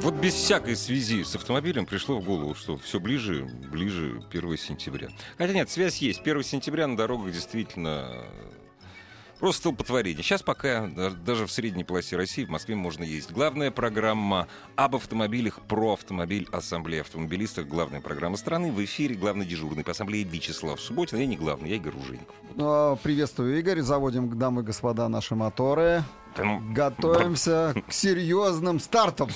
Вот без всякой связи с автомобилем пришло в голову, что все ближе, ближе 1 сентября. Хотя нет, связь есть. 1 сентября на дорогах действительно Просто столпотворение. Сейчас пока даже в средней полосе России в Москве можно ездить. Главная программа об автомобилях про автомобиль Ассамблеи автомобилистов. Главная программа страны. В эфире главный дежурный по Ассамблее Вячеслав Субботин. Я не главный, я Игорь Ружейников. А, приветствую, Игорь. Заводим, дамы и господа, наши моторы. Готовимся к серьезным стартам.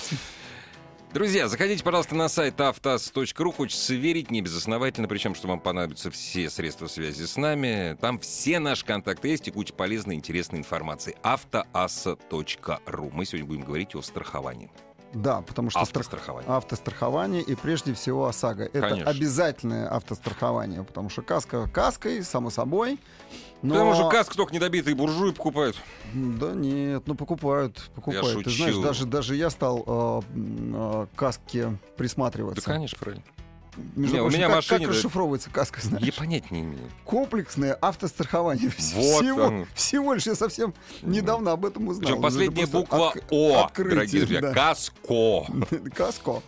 Друзья, заходите, пожалуйста, на сайт автаз.ру. Хочется верить, не безосновательно, причем, что вам понадобятся все средства связи с нами. Там все наши контакты есть и куча полезной, интересной информации. автоаса.ру. Мы сегодня будем говорить о страховании. Да, потому что автострахование. автострахование и прежде всего ОСАГО. Это Конечно. обязательное автострахование, потому что каска каской, само собой. Но... Потому что каск только недобитые буржуи покупают. Да нет, ну покупают, покупают. Я Ты шучу. знаешь, даже, даже я стал э, э, каске присматриваться. Да, конечно, правильно. Между Не, у меня как, машине, как расшифровывается каска, знаешь? Я понять не имею. Комплексное автострахование. Вот всего, оно. всего лишь я совсем недавно об этом узнал. Причем последняя Это буква отк- О, открытие, дорогие друзья. да. Каско. Каско.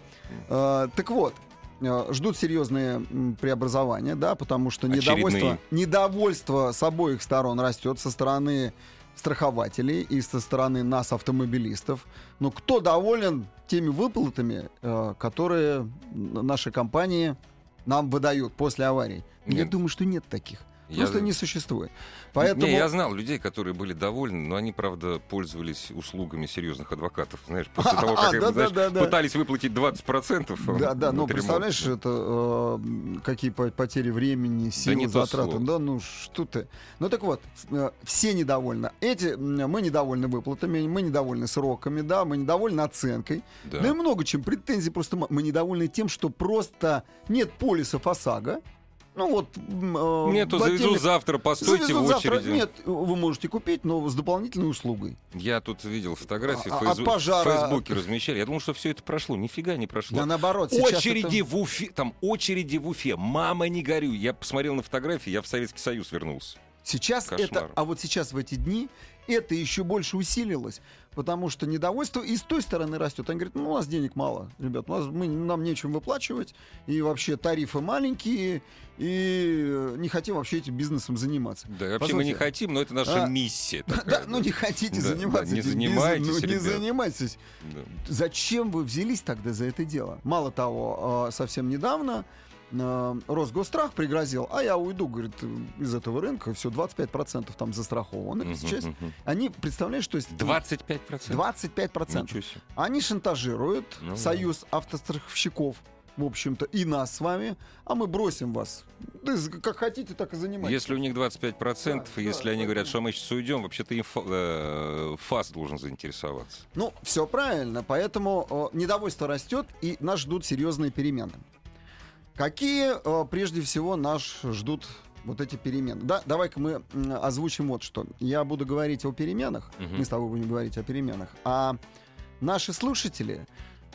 А, так вот, а, ждут серьезные преобразования, да, потому что недовольство, недовольство с обоих сторон растет со стороны страхователей и со стороны нас, автомобилистов. Но кто доволен теми выплатами, э, которые наши компании нам выдают после аварий? Я Нет. думаю, что нет таких. Я- Просто не существует. Поэтому... Не, я знал людей, которые были довольны, но они, правда, пользовались услугами серьезных адвокатов. Знаешь, после А, того, как им, да, да, знаешь, да, да. пытались выплатить 20%. Да, да, ремонт. представляешь, это э, какие по- потери времени, сил, не то затраты. Да, ну что ты. Ну так вот, э, все недовольны. Эти, мы недовольны выплатами, мы недовольны сроками, да, мы недовольны оценкой. Да. Да, и много чем. Претензий просто мы недовольны тем, что просто нет полисов ОСАГО. Ну вот... э, Нету, в завезу завтра, постойте Завезут в завтра. очереди. Нет, вы можете купить, но с дополнительной услугой. Я тут видел фотографии А- а Фейсбу- пожара- в Фейсбуке размещали. Я думал, что все это прошло. Нифига не прошло. Да наоборот, очереди это- в Уфе, там очереди в Уфе. Мама, не горюй. Я посмотрел на фотографии, я в Советский Союз вернулся. Сейчас Кошмар. это, а вот сейчас в эти дни это еще больше усилилось, потому что недовольство и с той стороны растет. Они говорят, ну у нас денег мало, ребят, у нас, мы, нам нечем выплачивать, и вообще тарифы маленькие, и не хотим вообще этим бизнесом заниматься. Да, вообще мы не хотим, но это наша А, миссия. Да, такая, ну не хотите Да, заниматься да, не этим занимайтесь, бизнесом, ну, не занимайтесь. Да. Зачем вы взялись тогда за это дело? Мало того, э, совсем недавно э, Росгострах пригрозил, а я уйду, говорит, из этого рынка, все, 25% там застрахованы. Мгм, Сейчас мгм. они, представляешь, то есть 25%? 25%. Ничего себе. Они шантажируют Ну да. союз автостраховщиков, в общем-то, и нас с вами, а мы бросим вас. Да, как хотите, так и занимайтесь. Если у них 25%, Да, если да, они да, говорят, да. что мы сейчас уйдем, вообще-то им э, ФАС должен заинтересоваться. Ну, все правильно, поэтому э, недовольство растет, и нас ждут серьезные перемены. Какие, э, прежде всего, нас ждут вот эти перемены? Да, давай-ка мы озвучим вот что. Я буду говорить о переменах, Мгм. мы с тобой будем говорить о переменах, а наши слушатели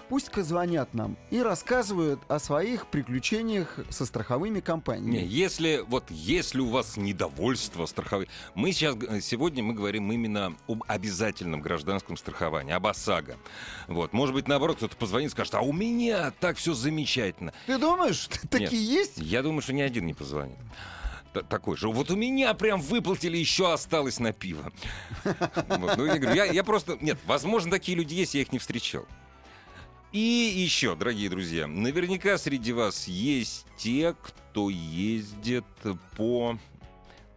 пусть-ка звонят нам и рассказывают о своих приключениях со страховыми Не, компаниями. если вот если у вас недовольство страховой, мы сейчас г- сегодня мы говорим именно об обязательном гражданском страховании, об ОСАГО. Вот, может быть, наоборот, кто-то позвонит и скажет, а у меня так все замечательно. Ты думаешь, такие есть? Я думаю, что ни один не позвонит. Такой же. Вот у меня прям выплатили, еще осталось на пиво. Вот, ну, я говорю, я, я просто... Нет, возможно, такие люди есть, я их не встречал. И еще, дорогие друзья, наверняка среди вас есть те, кто ездит по...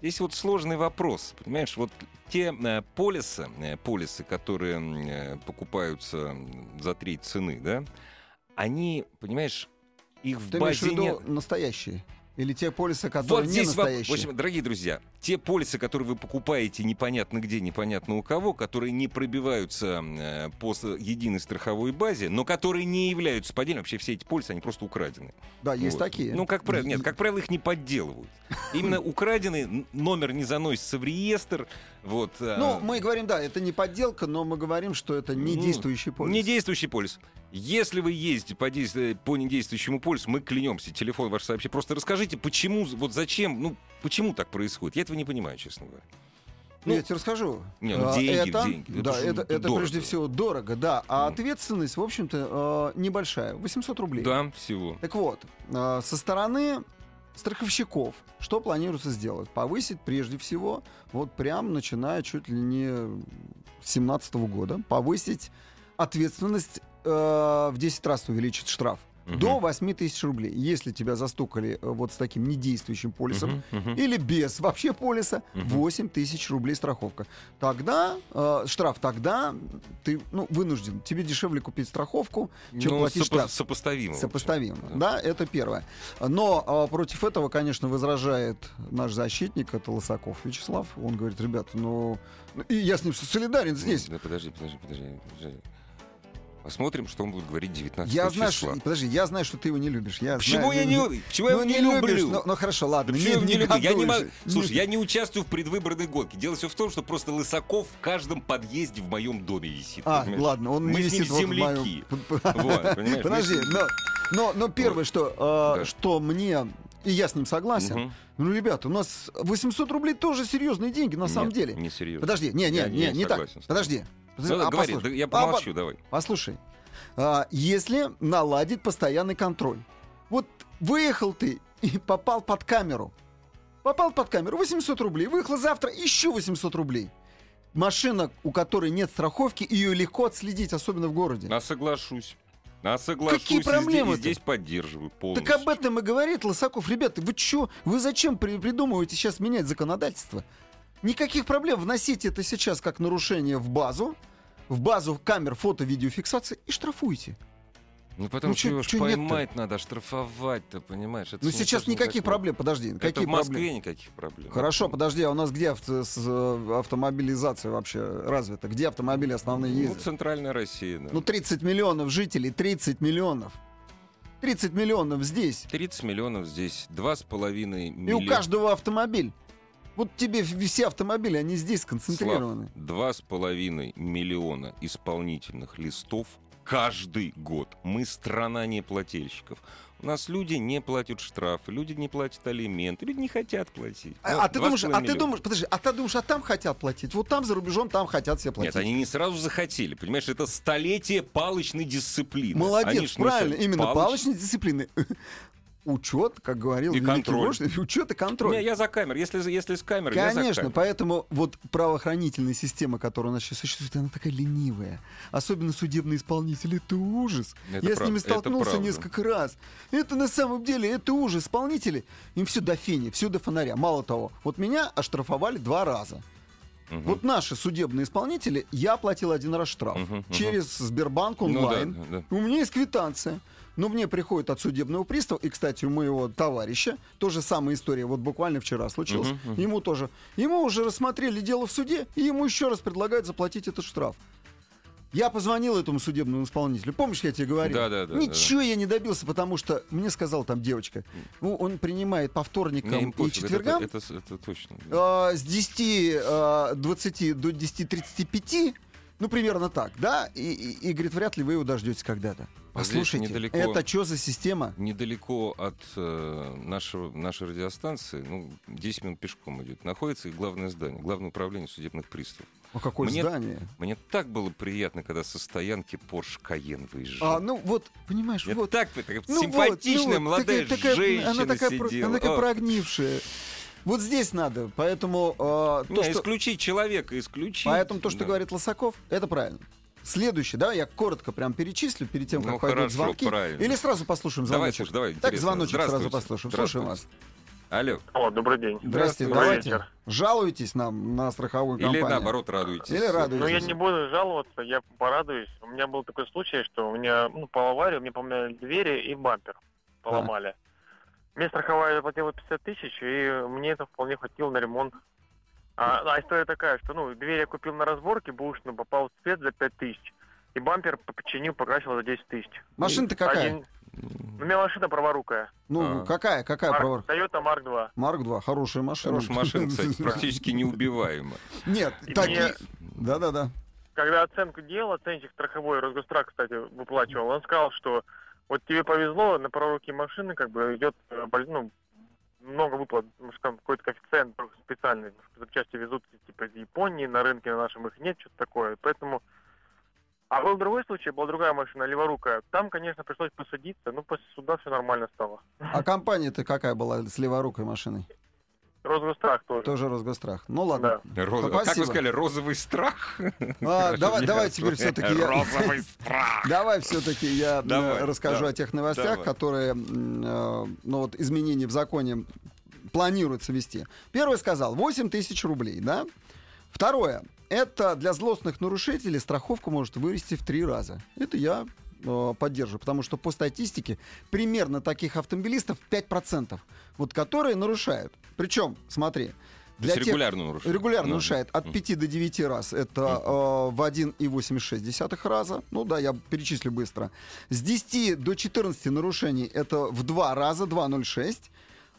Здесь вот сложный вопрос, понимаешь, вот те э, полисы, э, полисы, которые э, покупаются за треть цены, да, они, понимаешь, их в Ты в базе виду нет. настоящие? Или те полисы, которые Вот не здесь, воп- настоящие? в общем, дорогие друзья, те полисы, которые вы покупаете непонятно где, непонятно у кого, которые не пробиваются э, по единой страховой базе, но которые не являются поддельными, вообще все эти полисы, они просто украдены. Да, есть Вот. такие. Ну, как правило, нет, как правило, их не подделывают. Именно украденный номер не заносится в реестр. Вот, а, Ну, мы говорим, да, это не подделка, но мы говорим, что это не Ну, действующий полис. Не действующий полис. Если вы ездите по, по недействующему полису, мы клянемся, телефон ваш сообщи. Просто расскажите, почему, вот зачем, ну, почему так происходит? Я этого не понимаю, честно говоря. Ну, Ну, я тебе расскажу. не, ну, А, деньги, это, деньги. Это Да, это, это дорого. прежде всего дорого, да. А Ну. ответственность, в общем-то, э, небольшая. 800 рублей. Да, всего. Так вот, э, со стороны страховщиков, что планируется сделать? Повысить прежде всего, вот прям начиная чуть ли не с 2017 года, повысить ответственность э, в 10 раз увеличить штраф. Мгм. До 8 тысяч рублей. Если тебя застукали э, вот с таким недействующим полисом, Мгм, мгм. или без вообще полиса Мгм. 8 тысяч рублей страховка. Тогда э, штраф, тогда ты ну, вынужден. Тебе дешевле купить страховку, чем Ну, платить сопо- штраф. Сопоставимо. Сопоставимо. Да. Да. это первое. Но а, против этого, конечно, возражает наш защитник, это Лысаков Вячеслав. Он говорит, ребят, ну... ну, И я с ним солидарен здесь. Да, подожди, подожди, подожди, подожди. Посмотрим, что он будет говорить 19 Я знаю, числа. что, подожди, я знаю, что ты его не любишь. Я Почему знаю, я не, почему я ну, его не, любишь, люблю? Ну, ну, хорошо, ладно. Почему я его не люблю? Я не могу... Слушай, я не участвую в предвыборной гонке. Дело все в том, что просто Лысаков в каждом подъезде в моем доме висит. А, понимаешь? ладно, он Мы не висит вот в моем- земляки. Вот, понимаешь? Подожди, но, но, но первое, что, э, Да. что мне, и я с ним согласен, Мгм. ну, ребята, у нас 800 рублей тоже серьезные деньги на самом Нет, деле. Не серьезно. Подожди, не, не, Я- не, не, так. тобой. Подожди. Ну, Подожди, а говори, послушай. да я А, помолчу, давай. Послушай, а, если наладить постоянный контроль. Вот выехал ты и попал под камеру. Попал под камеру, 800 рублей. Выехал завтра, еще 800 рублей. Машина, у которой нет страховки, ее легко отследить, особенно в городе. А соглашусь. А соглашусь. Какие и здесь- здесь поддерживаю полностью. Так об этом и говорит Лысаков. Ребята, вы чё? Вы зачем при- придумываете сейчас менять законодательство? Никаких проблем. Вносите это сейчас как нарушение в базу, в базу камер фото-видеофиксации и штрафуйте. Ну потому Ну, что его ж чё нет-то? поймать надо, штрафовать-то, понимаешь? Это Ну, сейчас никаких проблем. Подожди, Это какие в Москве проблемы? никаких проблем. Хорошо, подожди, а у нас где авто- с- э, автомобилизация вообще развита? Где автомобили основные Ну, ездят? центральная Россия, да. Ну, 30 миллионов жителей, 30 миллионов. 30 миллионов здесь. 30 миллионов здесь, два с половиной И у миллиона. каждого автомобиль. Вот тебе все автомобили, они здесь сконцентрированы. Два с половиной миллиона исполнительных листов каждый год. Мы страна неплательщиков. У нас люди не платят штрафы, люди не платят алименты, люди не хотят платить. А, Вот, а ты думаешь, а ты думаешь, подожди, а ты думаешь, а там хотят платить? Вот там за рубежом там хотят все платить. Нет, они не сразу захотели. Понимаешь, это столетие палочной дисциплины. Молодец, не правильно, именно палоч- палочной дисциплины. Учет, как говорил И великий контроль. вождь, учет и контроль. Не, я за камер. Если, если с камерой, я за Конечно, камерой. поэтому вот правоохранительная система, которая у нас сейчас существует, она такая ленивая. Особенно судебные исполнители. Это ужас. Это Я с прав- ними это столкнулся несколько раз. Это на самом деле, это ужас. Исполнители, им все до фени, все до фонаря. Мало того, вот меня оштрафовали два раза. Мгм. Вот наши судебные исполнители, я платил один раз штраф. Мгм. Через Сбербанк Ну да, онлайн. да, да. У меня есть квитанция. Но мне приходит от судебного пристава, и, кстати, у моего товарища, тоже самая история, вот буквально вчера случилась, Мгм, мгм. ему тоже, ему уже рассмотрели дело в суде, и ему еще раз предлагают заплатить этот штраф. Я позвонил этому судебному исполнителю. Помнишь, я тебе говорил? Да, да, да, Ничего я не добился, потому что мне сказала там девочка, ну, он принимает по вторникам и пофиг, четвергам Это, это- это точно. да. а, с 10, а, 20 до 10.35, ну, примерно так, да? И, и- и говорит, вряд ли вы его дождетесь когда-то. А Послушайте, недалеко- это что за система? Недалеко от э, нашего, нашей радиостанции, ну, 10 минут пешком идет, находится и главное здание, главное управление судебных приставов. А какое Мне- здание? Мне так было приятно, когда со стоянки Porsche Cayenne выезжал. А, ну вот, понимаешь, Мне вот. так такая ну симпатичная вот, ну молодая такая- такая- женщина она такая, про- сидела. она такая О, прогнившая. Вот здесь надо, поэтому а, не, то, что, исключить человека, исключить. поэтому то, что Да. говорит Лосаков, это правильно. Следующий, да, я коротко прям перечислю перед тем, как Ну, пойдут хорошо, звонки. правильно. Или сразу послушаем Давай, звоночек. слушай, давай, так, звоночек сразу Здравствуйте. послушаем. Слушаем вас. Алло. О, добрый день. Здрасте, Добрый давайте. вечер. Жалуетесь нам на страховую Или компанию. наоборот радуйтесь. Или радуетесь. Ну, я не буду жаловаться, я порадуюсь. У меня был такой случай, что у меня, ну, по аварии, мне поменяли двери и бампер поломали. Мне страховая заплатила 50 тысяч, и мне это вполне хватило на ремонт А, а история такая, что, ну, дверь я купил на разборке, бушно попал в цвет за 5 тысяч. И бампер починил, покрасил за 10 тысяч. Машина-то какая? Один- У меня машина праворукая. Ну, А. какая, какая Марк- права? Toyota Mark 2. Марк 2, хорошая машина. Хорошая машина, кстати, практически неубиваема. Нет, такие... Да-да-да. Когда оценку делал, оценщик страховой Росгострах, кстати, выплачивал, он сказал, что вот тебе повезло, на праворукие машины как бы идет э, ну, много выплат, может, там какой-то коэффициент специальный, может, запчасти везут типа из Японии, на рынке на нашем их нет, что-то такое, поэтому... А был другой случай, была другая машина, леворукая. Там, конечно, пришлось посадиться, но после суда все нормально стало. А компания-то какая была с леворукой машиной? Росгострах тоже. Тоже Росгострах. Ну ладно. Роза- Спасибо. Как вы сказали, розовый страх? А, давай, давай теперь все-таки я... Розовый страх. Давай все-таки я э, Давай, расскажу давай, о тех новостях, давай. которые, э, ну вот, изменения в законе планируется ввести. Первый сказал 8 тысяч рублей, да? Второе. Это для злостных нарушителей страховка может вырасти в три раза. Это я э, поддерживаю, потому что по статистике примерно таких автомобилистов 5%, вот которые нарушают. Причем, смотри, для тех, регулярно нарушает. Регулярно Ну, нарушает от мгм. 5 до 9 раз. Это э, в 1,86 раза. Ну да, я перечислю быстро. С 10 до 14 нарушений это в 2 раза, 2,06.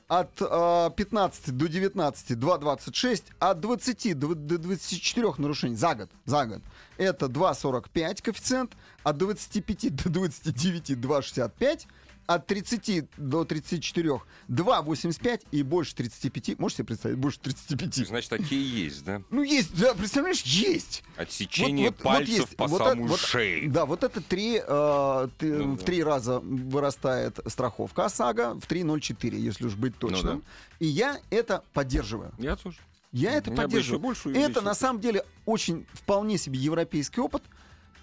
От э, 15 до 19 2,26. От 20 до, до 24 нарушений за год, за год это 2,45 коэффициент. От 25 до 29 2,65. От 30 до 34 2,85 и больше 35. Можете себе представить? Больше 35. Значит, такие есть, да? Ну, есть, да, представляешь, есть. Отсечение Вот- вот- вот пальцев есть. по Вот самую вот- шею. Да, вот это три, э, ты- Ну в да. три раза вырастает страховка ОСАГО, в 3,04, если уж быть точным. Ну да. И я это поддерживаю. Я тоже. Я это Я поддерживаю. больше это на самом деле очень вполне себе европейский опыт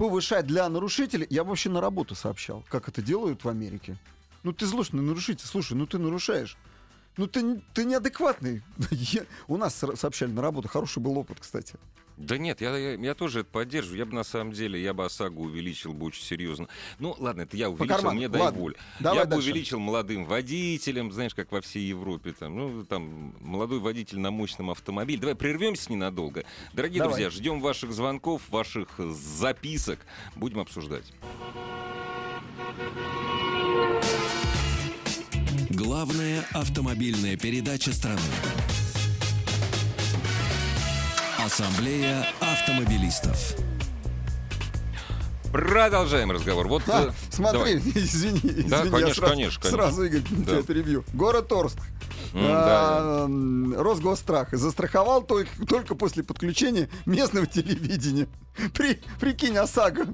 повышать для нарушителей. Я вообще на работу сообщал, как это делают в Америке. Ну ты злостный нарушитель, слушай, ну ты нарушаешь. Ну ты, ты неадекватный. Я- у нас со- сообщали на работу, хороший был опыт, кстати. Да нет, я, я, я тоже это поддерживаю. Я бы на самом деле, я бы ОСАГО увеличил бы очень серьезно. Ну, ладно, это я увеличил, мне дай Ладно, волю. давай я бы дальше. увеличил молодым водителям, знаешь, как во всей Европе. Там, ну, там, молодой водитель на мощном автомобиле. Давай прервемся ненадолго. Дорогие Давай. друзья, ждем ваших звонков, ваших записок. Будем обсуждать. Главная автомобильная передача страны. Ассамблея автомобилистов. Продолжаем разговор. Вот, А, э, смотри, давай. извини, извини, Да, я конечно, сразу, конечно, конечно. сразу, Игорь, Да. тебя перебью. Город Орск. М, да, А, м, Росгосстрах застраховал только, только после подключения местного телевидения. При, прикинь, ОСАГО.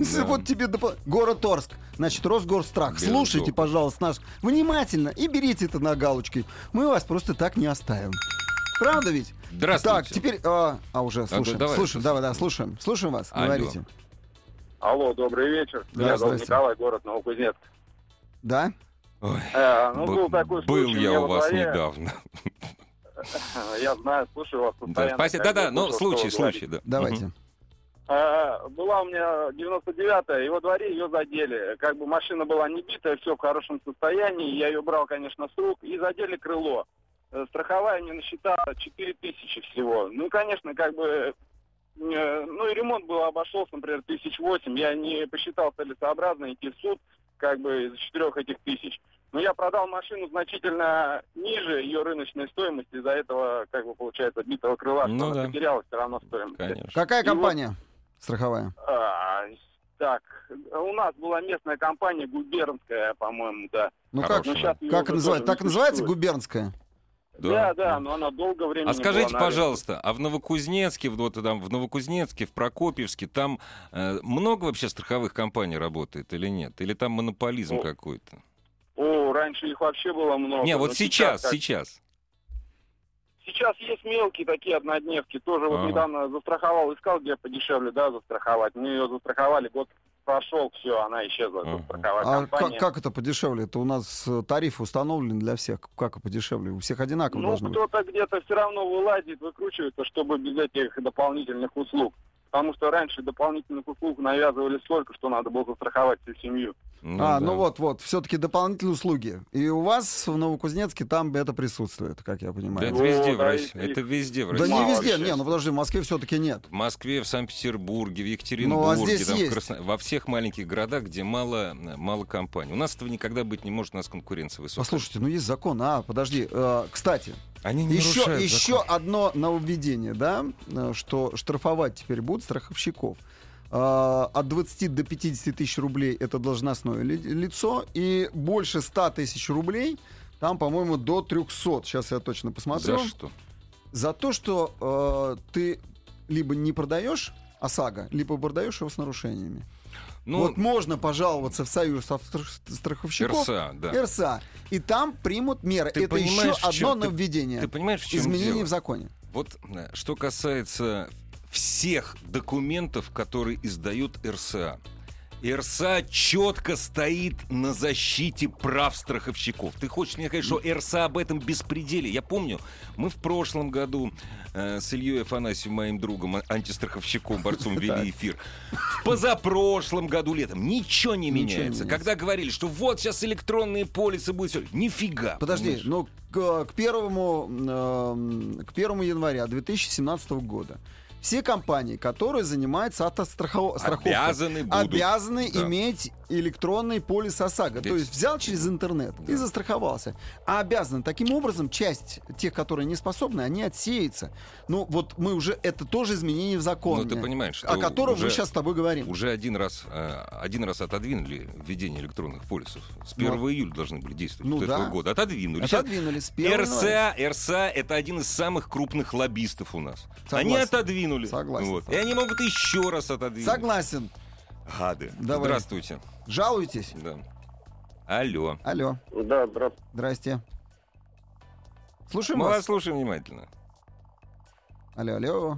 Да. Вот тебе допо- город Орск. Значит, Росгорстрах. Безусловно. Слушайте, пожалуйста, нас внимательно и берите это на галочке. Мы вас просто так не оставим. Правда ведь? Здравствуйте. Так, теперь... А, а, уже слушаем. давай, слушаем, давай, да, слушаем. Слушаем вас. Алло. Говорите. Алло, добрый вечер. Да, Меня зовут. Николай, город Новокузнецк. Да? Ой, Э, ну, был такой был случай я у вас дворе. недавно. Я знаю, слушаю вас Да, постоянно. спасибо. Да-да, ну, случай, случай, да. Давайте. Э, Была у меня 99-я, и во дворе ее задели. Как бы машина была не битая, все в хорошем состоянии. Я ее брал, конечно, с рук, и задели крыло. Э, Страховая мне насчитала 4 тысячи всего. Ну, конечно, как бы... э, Ну, и ремонт был обошелся, например, тысяч восемь. Я не посчитал целесообразно идти в суд, как бы, из четырех этих тысяч. Но я продал машину значительно ниже ее рыночной стоимости. Из-за этого, как бы, получается, битого крыла, что Ну она да. потеряла все равно стоимость. Конечно. Какая И вот- компания страховая? А, так, у нас была местная компания губернская, по-моему, да. Ну как, Хорошая. Ну, как уже называется? Так называется губернская? Да, да, но она долго времени А скажите, была пожалуйста, а в Новокузнецке, вот там в Новокузнецке, в Прокопьевске, там э, много вообще страховых компаний работает или нет? Или там монополизм Ну, какой-то? О, раньше их вообще было много. Не, вот сейчас, как- сейчас. Сейчас есть мелкие такие однодневки. Тоже вот Ага. недавно застраховал, искал, где подешевле, да, застраховать. Мы ее застраховали, год прошел, все, она исчезла, Ага. застраховать А компания. как, как это подешевле? Это у нас э, тариф установлен для всех. Как подешевле? У всех одинаково Ну, должно быть. кто-то где-то все равно вылазит, выкручивается, чтобы без этих дополнительных услуг. Потому что раньше дополнительных услуг навязывали столько, что надо было застраховать всю семью. а, да. ну вот, вот, все-таки дополнительные услуги. И у вас в Новокузнецке там это присутствует, как я Да понимаю. это Ну, везде в да, России. Это везде в Да России. не Мало везде, не, ну подожди, в Москве все-таки нет. В Москве, в Санкт-Петербурге, в Ну, а Екатеринбурге, здесь там, в есть. Красно- во всех маленьких городах, где мало, мало компаний. У нас этого никогда быть не может, у нас конкуренция высокая. Послушайте, ну есть закон. А, подожди. э, кстати, Они не еще, еще закон. одно нововведение, да, э, что штрафовать теперь будут страховщиков. Э, От 20 до 50 тысяч рублей это должностное ли- лицо, и больше 100 тысяч рублей, там, по-моему, до 300. Сейчас я точно посмотрю. За что? За то, что э, ты либо не продаешь ОСАГО, либо продаешь его с нарушениями. Ну, вот можно пожаловаться в союз страховщиков. РСА, да. РСА. И там примут меры. Ты Это еще одно чем- ты- нововведение. Ты понимаешь, в чем Изменение дело? в законе. Вот э, что касается всех документов, которые издают РСА. РСА четко стоит на защите прав страховщиков. Ты хочешь мне сказать, что РСА об этом беспределе? Я помню, мы в прошлом году э, с Ильей Афанасьевым, моим другом, а- антистраховщиком, борцом, вели эфир. В позапрошлом году летом ничего не меняется. Когда говорили, что вот сейчас электронные полисы будут нифига. Подожди, понимаешь? ну к, первому, эм, к 1 января 2017 года все компании, которые занимаются автостраховкой, Обязаны будут. обязаны Да. иметь электронный полис ОСАГО. То Ведь- есть взял через интернет и застраховался. А обязаны. Таким образом, часть тех, которые не способны, они отсеются. Ну, вот мы уже... Это тоже изменение в законе. Ну, ты понимаешь, что о котором уже- мы сейчас с тобой говорим. Уже один раз, э, один раз отодвинули введение электронных полисов. С 1 Ну, июля должны были действовать ну этого да. года. Отодвинули. Отодвинули с первого января. РСА, РСА это один из самых крупных лоббистов у нас. Согласен. Они отодвинули. Согласен, Вот. И они могут еще раз отодвинуть. Согласен. Гады. Давай. Здравствуйте. Жалуйтесь. Да. Алло. Алло. Да, здравствуйте. Здрасте. Слушаем Мы вас. вас слушаем внимательно. Алло, алло.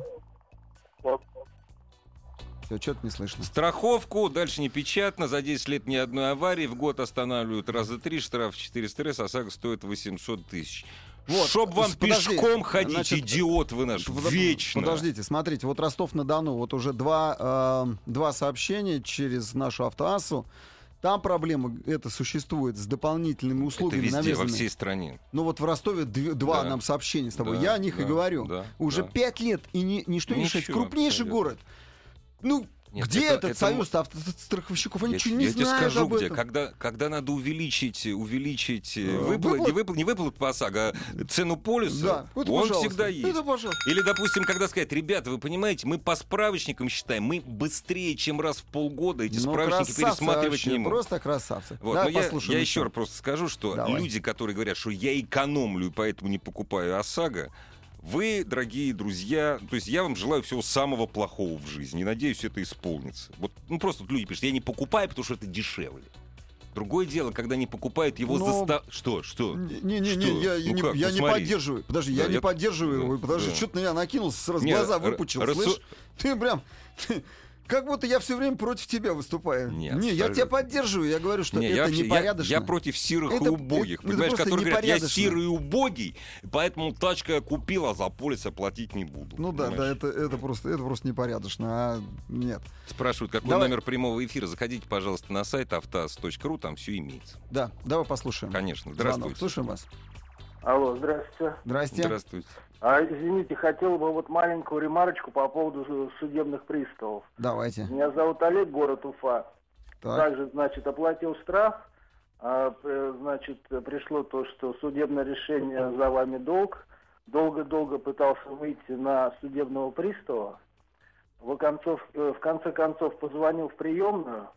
Все, что-то не слышно. Страховку дальше не печатно. За 10 лет ни одной аварии. В год останавливают раза три. Штраф 400 раз. ОСАГО стоит 800 тысяч. Вот, Чтоб вам подожди, пешком ходить, значит, идиот вы наш, Подо- вечно. Подождите, смотрите, вот Ростов-на-Дону, вот уже два, э, два сообщения через нашу автоассу. Там проблема это существует с дополнительными Это услугами везде, во всей стране. Ну вот в Ростове дв- два Да. нам сообщения с тобой. Да, Я о них и да, говорю. да, Уже да. пять лет и ни, ничто не Ничего, решается. Крупнейший абсолютно. город. Ну, Нет, где это- этот это союз автостраховщиков? Они Я, ничего не я тебе скажу, об где. этом. Когда, когда надо увеличить, увеличить э, Э, выплат, выплат? не, выплат, не выплат по ОСАГО, а цену полиса, Да, это он пожалуйста. всегда есть. Это пожалуйста. Или, допустим, когда сказать, ребята, вы понимаете, мы по справочникам считаем, мы быстрее, чем раз в полгода эти Ну, справочники пересматривать вообще, не можем. Просто красавцы. Вот, но я, я еще раз просто скажу, что Давай. люди, которые говорят, что я экономлю, и поэтому не покупаю ОСАГО, вы, дорогие друзья, то есть я вам желаю всего самого плохого в жизни. И надеюсь, это исполнится. Вот, ну просто люди пишут, я не покупаю, потому что это дешевле. Другое дело, когда не покупают его Но- заста... Что, что? Не-не-не, я, Ну не, как? я Ну не смотри. поддерживаю. Подожди, Да, я не я- поддерживаю да, его. Подожди, да. что ты на меня накинул, сразу Не, глаза выпучил, рассу- слышь? Ты прям... Как будто я все время против тебя выступаю. Нет, не, я тебя поддерживаю. Я говорю, что Не, я, это вообще- я- непорядочно. я против серых Это- и убогих. это понимаешь, просто которые говорят, я серый и убогий, поэтому тачка я купил, а за полис оплатить не буду. Ну да, да, понимаешь? это, это, просто, это просто непорядочно. А нет. Спрашивают, какой Давай. номер прямого эфира. Заходите, пожалуйста, на сайт автоаз.ру, там все имеется. Да, давай послушаем. Конечно. Звонок. Здравствуйте. Слушаем вас. Алло, здравствуйте. Здрасте. Здравствуйте. А, извините, хотел бы вот маленькую ремарочку по поводу су- судебных приставов. Давайте. Меня зовут Олег, город Уфа. Так. Также, значит, оплатил штраф. а, э, значит, пришло то, что судебное решение за вами долг. Долго-долго пытался выйти на судебного пристава. В, концов, э, в конце концов позвонил в приемную,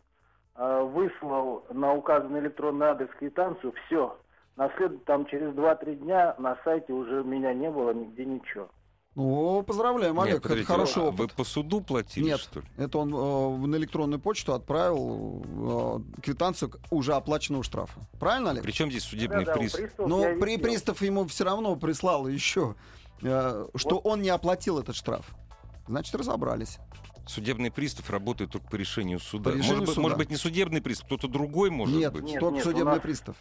а, выслал на указанный электронный адрес квитанцию, все. На след- там через 2-3 дня на сайте уже меня не было, нигде ничего. Ну, поздравляем, Олег, Нет, это хороший опыт. Вы по суду платили, Нет, что ли? это он э, на электронную почту отправил э, квитанцию уже оплаченного штрафа. Правильно, Олег? Причем здесь судебный Да-да, у приз? приставов Но я при, видел. пристав ему все равно прислал еще, э, что он не оплатил этот штраф. Значит, разобрались. Судебный пристав работает только по решению суда. По решению может, быть, суда. может быть, не судебный пристав, кто-то другой может нет, быть. Нет, только нет, судебный нас- пристав.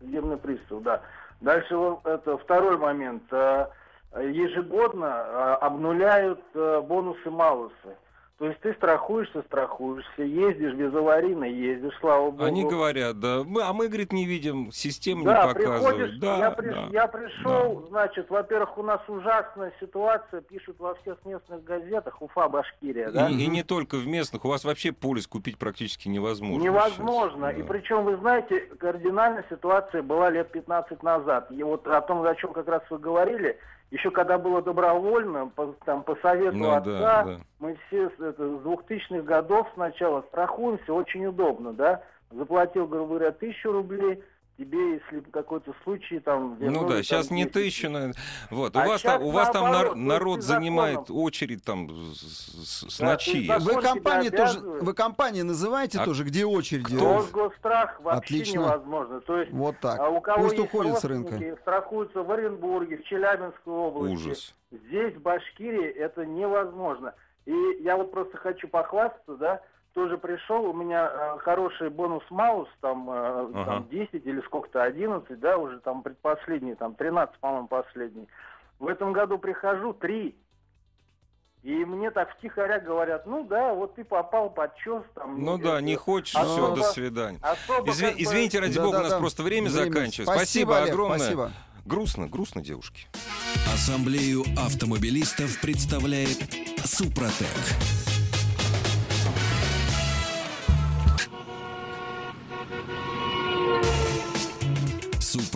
Судебный пристав, да. Дальше это второй момент. Э, Ежегодно э, обнуляют э, бонусы-малусы. То есть ты страхуешься, страхуешься, ездишь без аварийной, ездишь, слава богу. Они говорят, да, мы, а мы, говорит, не видим, система да, не приходишь, Да, я, приш- да. я пришел, значит, во-первых, у нас ужасная ситуация, пишут во всех местных газетах, Уфа, Башкирия, да? И, и не только в местных, у вас вообще полис купить практически невозможно. Невозможно. сейчас. И Да. причем, вы знаете, кардинальная ситуация была лет 15 назад. И вот о том, о чем как раз вы говорили, еще когда было добровольно, по, там, по совету Ну, отца, да, да. мы все с, это, с 2000-х годов сначала страхуемся, очень удобно, да? Заплатил, грубо говоря, тысячу рублей, тебе, если какой-то случай там... Ну да, там, сейчас не 10 тысяча, наверное. Вот, у А вас щас там, у вас там нар- народ занимает законом- очередь там с, с- Да, ночи. Вы компании тоже, вы компании называете А тоже, где очереди? кто? Росгосстрах вообще Отлично. невозможно. То есть Вот так. А у кого Пусть есть уходит с рынка. страхуются в Оренбурге, в Челябинской области. Ужас. Здесь, в Башкирии, это невозможно. И я вот просто хочу похвастаться, да, тоже пришел, у меня э, хороший бонус Маус, там, э, Ага. там 10 или сколько-то, 11, да, уже там предпоследний, там 13, по-моему, последний. В этом году прихожу, 3. И мне так втихаря говорят, ну да, вот ты попал под чес, там. Ну да, не хочешь, А все, до свидания. Особо как извините, ради бога, у нас Да-да-да. просто время, заканчивается. Спасибо, Спасибо Олег, огромное. Спасибо. Грустно, грустно, девушки. Ассамблею автомобилистов представляет Супротек.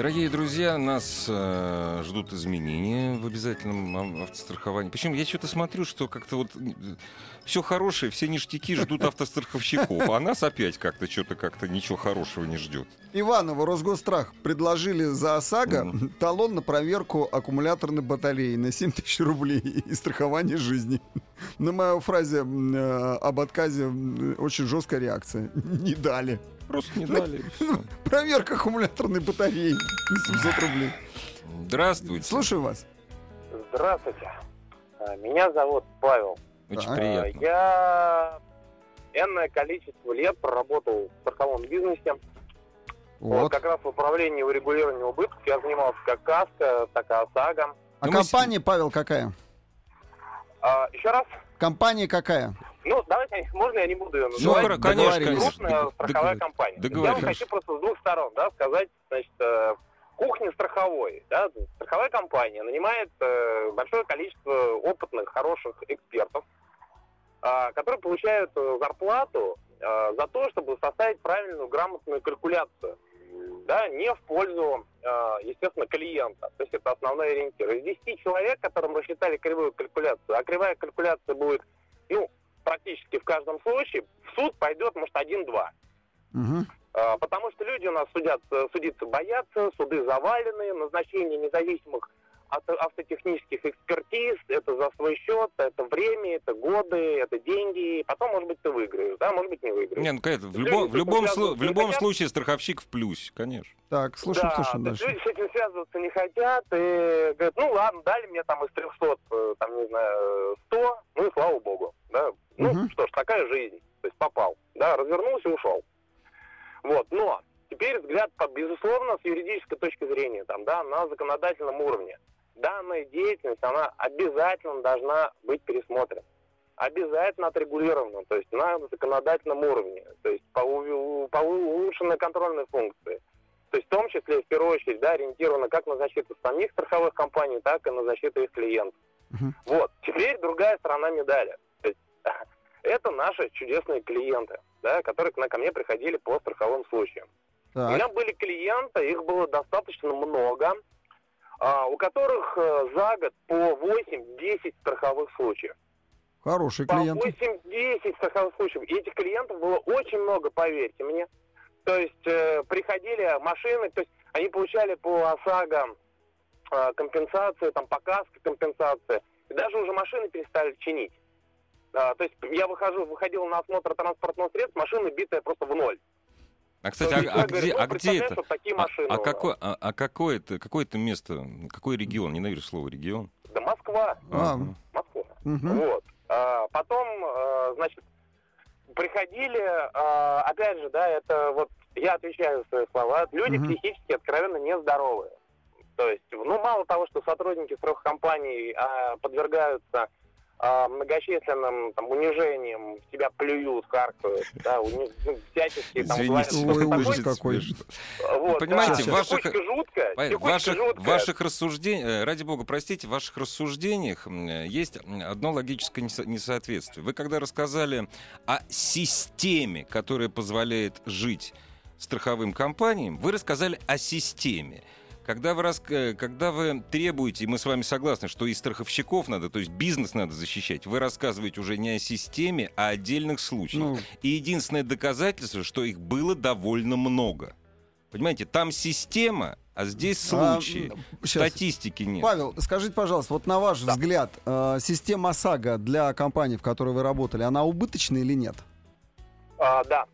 Дорогие друзья, нас э, ждут изменения в обязательном ав- автостраховании. Причем я что-то смотрю, что как-то вот все хорошее, все ништяки ждут автостраховщиков, а нас опять как-то что-то как-то ничего хорошего не ждет. Иваново, Росгосстрах предложили за ОСАГО талон на проверку аккумуляторной батареи на 7 тысяч рублей и страхование жизни. На мою фразе э, об отказе очень жесткая реакция. Не дали. Просто не дали. и всё. Проверка аккумуляторной батареи на 700 рублей. Здравствуйте. Слушаю вас. Здравствуйте. А, Меня зовут Павел. Очень Так. А, приятно. Я энное количество лет проработал в страховом бизнесе. Вот. Вот. как раз в управлении урегулирования убытков я занимался как КАСКО, так и ОСАГО. А Ну, компания, Павел, какая? А, еще раз, Компания какая? Ну, давайте, можно я не буду ее Ну, называть? хоро- конечно, конечно. Крупная страховая компания. Я вам хочу просто с двух сторон да, сказать, значит, э, кухня страховой. Да, страховая компания нанимает э, большое количество опытных, хороших экспертов, а, которые получают э, зарплату э, за то, чтобы составить правильную, грамотную калькуляцию. Да, не в пользу, э, естественно, клиента. То есть это основной ориентир. Из 10 человек, которым рассчитали кривую калькуляцию, а кривая калькуляция будет, ну, практически в каждом случае, в суд пойдет, может, один-два. А, Потому что люди у нас судят, э, судиться боятся, суды завалены, назначение независимых автотехнических экспертиз, это за свой счет, это время, это годы, это деньги. Потом, может быть, ты выиграешь, да, может быть, не выиграешь. Не, ну, конечно, в любом, в любом, слу- в любом хотят. случае страховщик в плюсе, конечно. Так, слушаем, да, есть дальше. люди с этим связываться не хотят и говорят, ну ладно, дали мне там из 300, э, там, не знаю, 100, ну и слава богу, да. Ну Мгм. что ж, такая жизнь, то есть попал, да, развернулся и ушел. Вот, но теперь взгляд, по- безусловно, с юридической точки зрения, там, да, на законодательном уровне. Данная деятельность, она обязательно должна быть пересмотрена. Обязательно отрегулирована, то есть на законодательном уровне, то есть по, у- по улучшенной контрольной функции. То есть в том числе, в первую очередь, да, ориентирована как на защиту самих страховых компаний, так и на защиту их клиентов. Мгм. Вот. Теперь другая сторона медали. То есть, это наши чудесные клиенты, да, которые ко мне приходили по страховым случаям. У Так, меня были клиенты, их было достаточно много, у которых э, за год по 8-10 страховых случаев. хороший По клиент. 8-10 страховых случаев. И этих клиентов было очень много, поверьте мне. То есть э, приходили машины, то есть они получали по ОСАГО э, компенсацию, там по КАСКО компенсации. И даже уже машины перестали чинить. А, то есть я выхожу, выходил на осмотр транспортного средства, машина битая просто в ноль. А, кстати, а, а где, ну, а где это? А, машины а нас. какое, а, а какое это, какое это место, какой регион? Ненавижу слово регион. Да Москва, А, Ага. Москва. мгм. Вот. А, потом, а, значит, приходили, а, опять же, да, это вот я отвечаю за свои слова, люди Мгм. психически откровенно нездоровые. То есть, ну, мало того, что сотрудники страхокомпаний а, подвергаются а, многочисленным там, унижениям, в тебя плюют, каркают, да, уни- ну, всячески там говорят, Извините, ужас какой. смешно. Вот, Понимаете, да, ваших- текучка ваших, ваших рассуждениях, ради бога, простите, в ваших рассуждениях э, есть одно логическое несо- несоответствие. Вы когда рассказали о системе, которая позволяет жить страховым компаниям, вы рассказали о системе. Когда вы, рас- э, когда вы требуете, и мы с вами согласны, что и страховщиков надо, то есть бизнес надо защищать, вы рассказываете уже не о системе, а о отдельных случаях. Ну, И единственное доказательство, что их было довольно много. Понимаете, там система, а здесь а, случаи. щас. Статистики нет. Павел, скажите, пожалуйста, вот на ваш взгляд, э, система ОСАГО для компании, в которой вы работали, она убыточная или нет? А, да,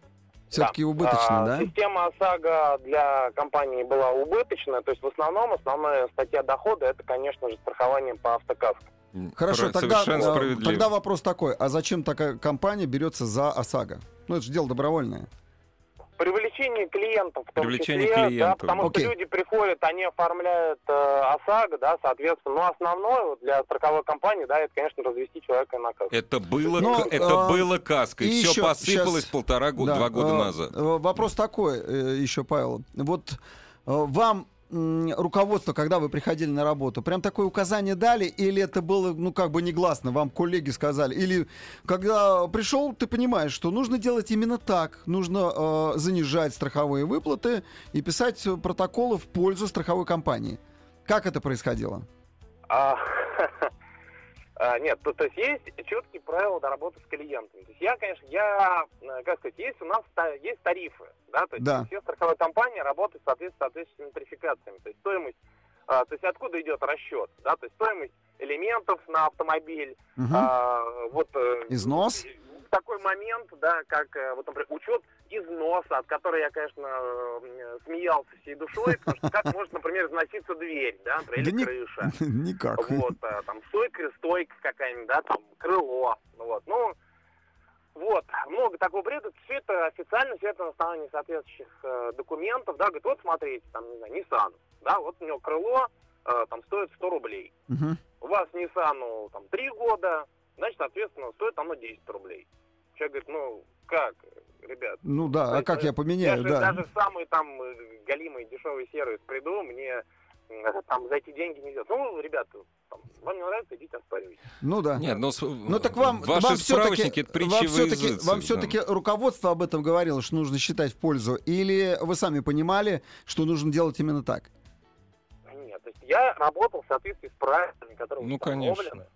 Все-таки Да. убыточная, А, да? Система ОСАГО для компании была убыточная, то есть в основном основная статья дохода это, конечно же, страхование по автокаско. Хорошо, тогда, справедливо. тогда вопрос такой, а зачем такая компания берется за ОСАГО? Ну, это же дело добровольное. Привлечение клиентов в том Привлечение числе, да, клиентов. потому Окей. что люди приходят, они оформляют э, ОСАГО, да, соответственно, но основное вот для страховой компании, да, это, конечно, развести человека на кассу. Это было, Но, к- это а, было каской. и Все еще посыпалось щас- полтора года, Да, два года э, назад. э, Вопрос такой э, еще, Павел. Вот э, вам руководство, когда вы приходили на работу, прям такое указание дали, или это было, ну, как бы негласно, вам коллеги сказали? Или когда пришел, ты понимаешь, что нужно делать именно так, нужно э, занижать страховые выплаты и писать протоколы в пользу страховой компании. Как это происходило? А, а, нет, то, то есть есть четкие правила до работы с клиентами. То есть я, конечно, я, э, как сказать, есть у нас есть тарифы, да, то есть Да. все страховые компании работают в соответствии с соответствующими тарификациями. То есть стоимость, а, то есть откуда идет расчет, да, то есть стоимость элементов на автомобиль, Мгм. а, вот э, Износ? такой момент, да, как э, вот, например, учет износа, от которого я, конечно, э, смеялся всей душой, потому что как может, например, износиться дверь, да, Да или не- крыша. Никак. Вот, э, там стойка, стойка какая-нибудь, да, там крыло, вот, ну, вот, много такого бреда, все это официально, все это на основании соответствующих э, документов, да, говорит, вот смотрите, там, не знаю, Nissan, да, вот у него крыло, э, там, стоит 100 рублей, Мгм. у вас Nissan, там, 3 года, значит, соответственно, стоит оно 10 рублей. Человек говорит, ну, как, ребят, Ну да, а как э, я поменяю, даже, да. даже самый там э, галимый дешевый сервис приду, мне э, там за эти деньги не идет. Ну, ребята, там, вам не нравится, идите оспаривайте. Ну да. Нет, но с- Ну так вам, ваши вам справочники это притчи вам все-таки, вам да. все-таки руководство об этом говорило, что нужно считать в пользу, или вы сами понимали, что нужно делать именно так? То я работал в соответствии с правилами, которые Ну, установлены. конечно.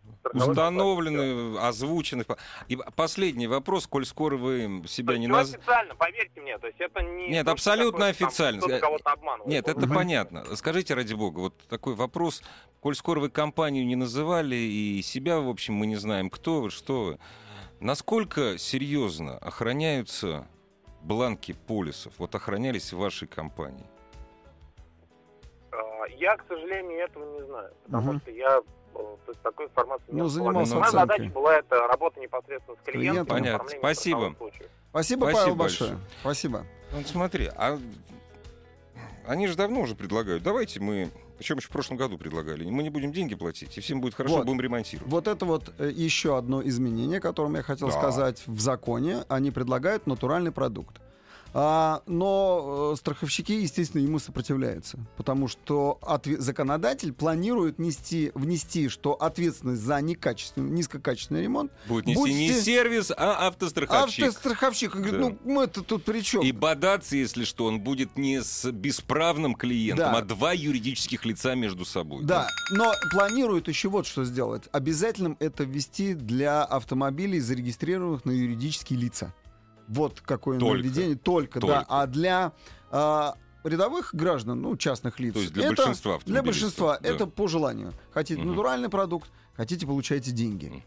Установлены, озвучены. И последний вопрос, коль скоро вы себя не компанией. Всё наз... официально, поверьте мне, то есть это не... Нет, то, абсолютно там официально. кто-то кого-то обманывает. Нет, это Мгм. понятно. Скажите, ради бога, вот такой вопрос. Коль скоро вы компанию не называли, и себя, в общем, мы не знаем, кто вы, что вы. Насколько серьезно охраняются бланки полисов? Вот охранялись в вашей компании? Я, к сожалению, этого не знаю, потому Мгм. что я э, то есть такой информации не Ну, располагаю. занимался Моя оценкой. задача была это работа непосредственно с клиентом. Понятно. Спасибо. Спасибо, Спасибо Павел, большое. большое. Спасибо. Ну, смотри, а они же давно уже предлагают. Давайте мы, причем еще в прошлом году предлагали, мы не будем деньги платить, и всем будет хорошо, Вот. будем ремонтировать. Вот это вот э, еще одно изменение, о котором я хотел Да. сказать в законе. Они предлагают натуральный продукт. А, но э, страховщики, естественно, ему сопротивляются, потому что отве- законодатель планирует нести, внести, что ответственность за некачественный, низкокачественный ремонт Будет нести будьте- не сервис, а автостраховщик. автостраховщик. Он говорит, Да. ну мы-то тут при чем? И бодаться, если что, он будет не с бесправным клиентом, Да. а два юридических лица между собой. Да, но планируют еще вот что сделать. Обязательным это ввести для автомобилей, зарегистрированных на юридические лица. Вот какое Только. нововведение. Только, да. Только. А для а, рядовых граждан, ну, частных лиц. То есть для это- большинства Для большинства. да. Это по желанию. Хотите Мгм. натуральный продукт, хотите, получайте деньги. Мгм.